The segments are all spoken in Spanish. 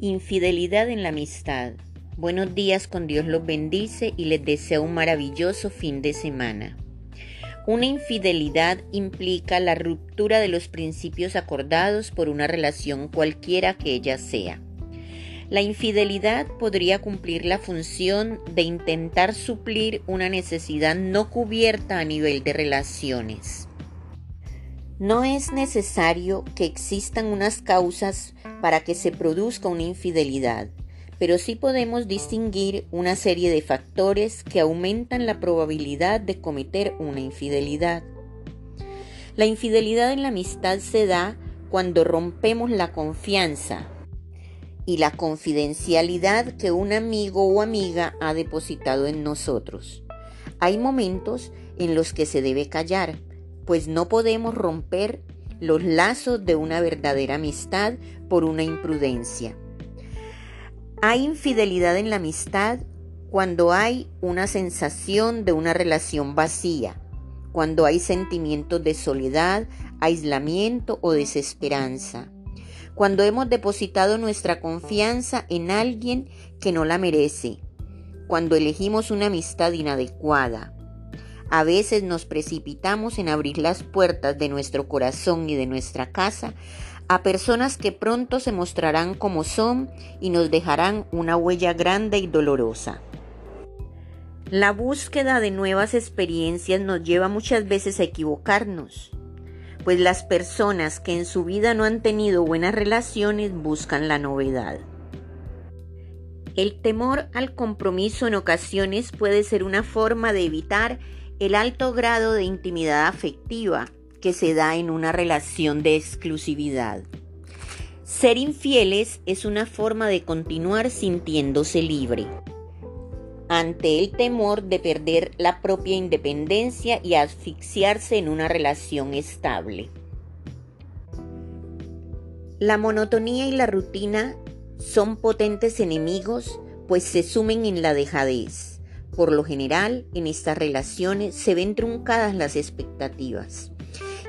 Infidelidad en la amistad. Buenos días, con Dios los bendice y les deseo un maravilloso fin de semana. Una infidelidad implica la ruptura de los principios acordados por una relación cualquiera que ella sea. La infidelidad podría cumplir la función de intentar suplir una necesidad no cubierta a nivel de relaciones. No es necesario que existan unas causas para que se produzca una infidelidad, pero sí podemos distinguir una serie de factores que aumentan la probabilidad de cometer una infidelidad. La infidelidad en la amistad se da cuando rompemos la confianza y la confidencialidad que un amigo o amiga ha depositado en nosotros. Hay momentos en los que se debe callar, pues no podemos romper los lazos de una verdadera amistad por una imprudencia. Hay infidelidad en la amistad cuando hay una sensación de una relación vacía, cuando hay sentimientos de soledad, aislamiento o desesperanza, cuando hemos depositado nuestra confianza en alguien que no la merece, cuando elegimos una amistad inadecuada, a veces nos precipitamos en abrir las puertas de nuestro corazón y de nuestra casa a personas que pronto se mostrarán como son y nos dejarán una huella grande y dolorosa. La búsqueda de nuevas experiencias nos lleva muchas veces a equivocarnos, pues las personas que en su vida no han tenido buenas relaciones buscan la novedad. El temor al compromiso en ocasiones puede ser una forma de evitar el alto grado de intimidad afectiva que se da en una relación de exclusividad. Ser infieles es una forma de continuar sintiéndose libre ante el temor de perder la propia independencia y asfixiarse en una relación estable. La monotonía y la rutina son potentes enemigos pues se sumen en la dejadez. Por lo general, en estas relaciones se ven truncadas las expectativas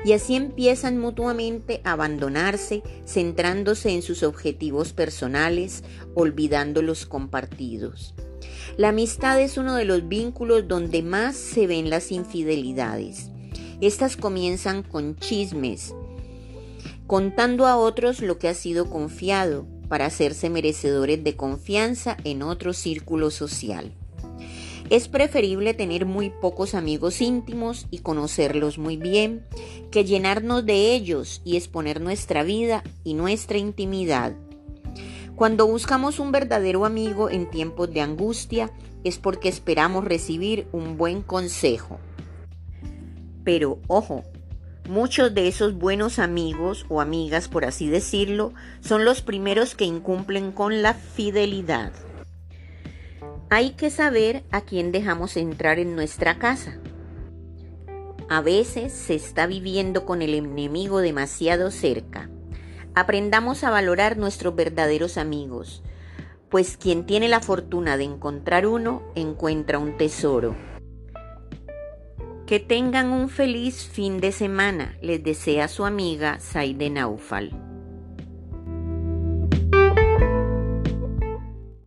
y así empiezan mutuamente a abandonarse, centrándose en sus objetivos personales, olvidando los compartidos. La amistad es uno de los vínculos donde más se ven las infidelidades. Estas comienzan con chismes, contando a otros lo que ha sido confiado para hacerse merecedores de confianza en otro círculo social. Es preferible tener muy pocos amigos íntimos y conocerlos muy bien que llenarnos de ellos y exponer nuestra vida y nuestra intimidad. Cuando buscamos un verdadero amigo en tiempos de angustia es porque esperamos recibir un buen consejo. Pero ojo, muchos de esos buenos amigos o amigas, por así decirlo, son los primeros que incumplen con la fidelidad. Hay que saber a quién dejamos entrar en nuestra casa. A veces se está viviendo con el enemigo demasiado cerca. Aprendamos a valorar nuestros verdaderos amigos, pues quien tiene la fortuna de encontrar uno encuentra un tesoro. Que tengan un feliz fin de semana, les desea su amiga Saide Naufal.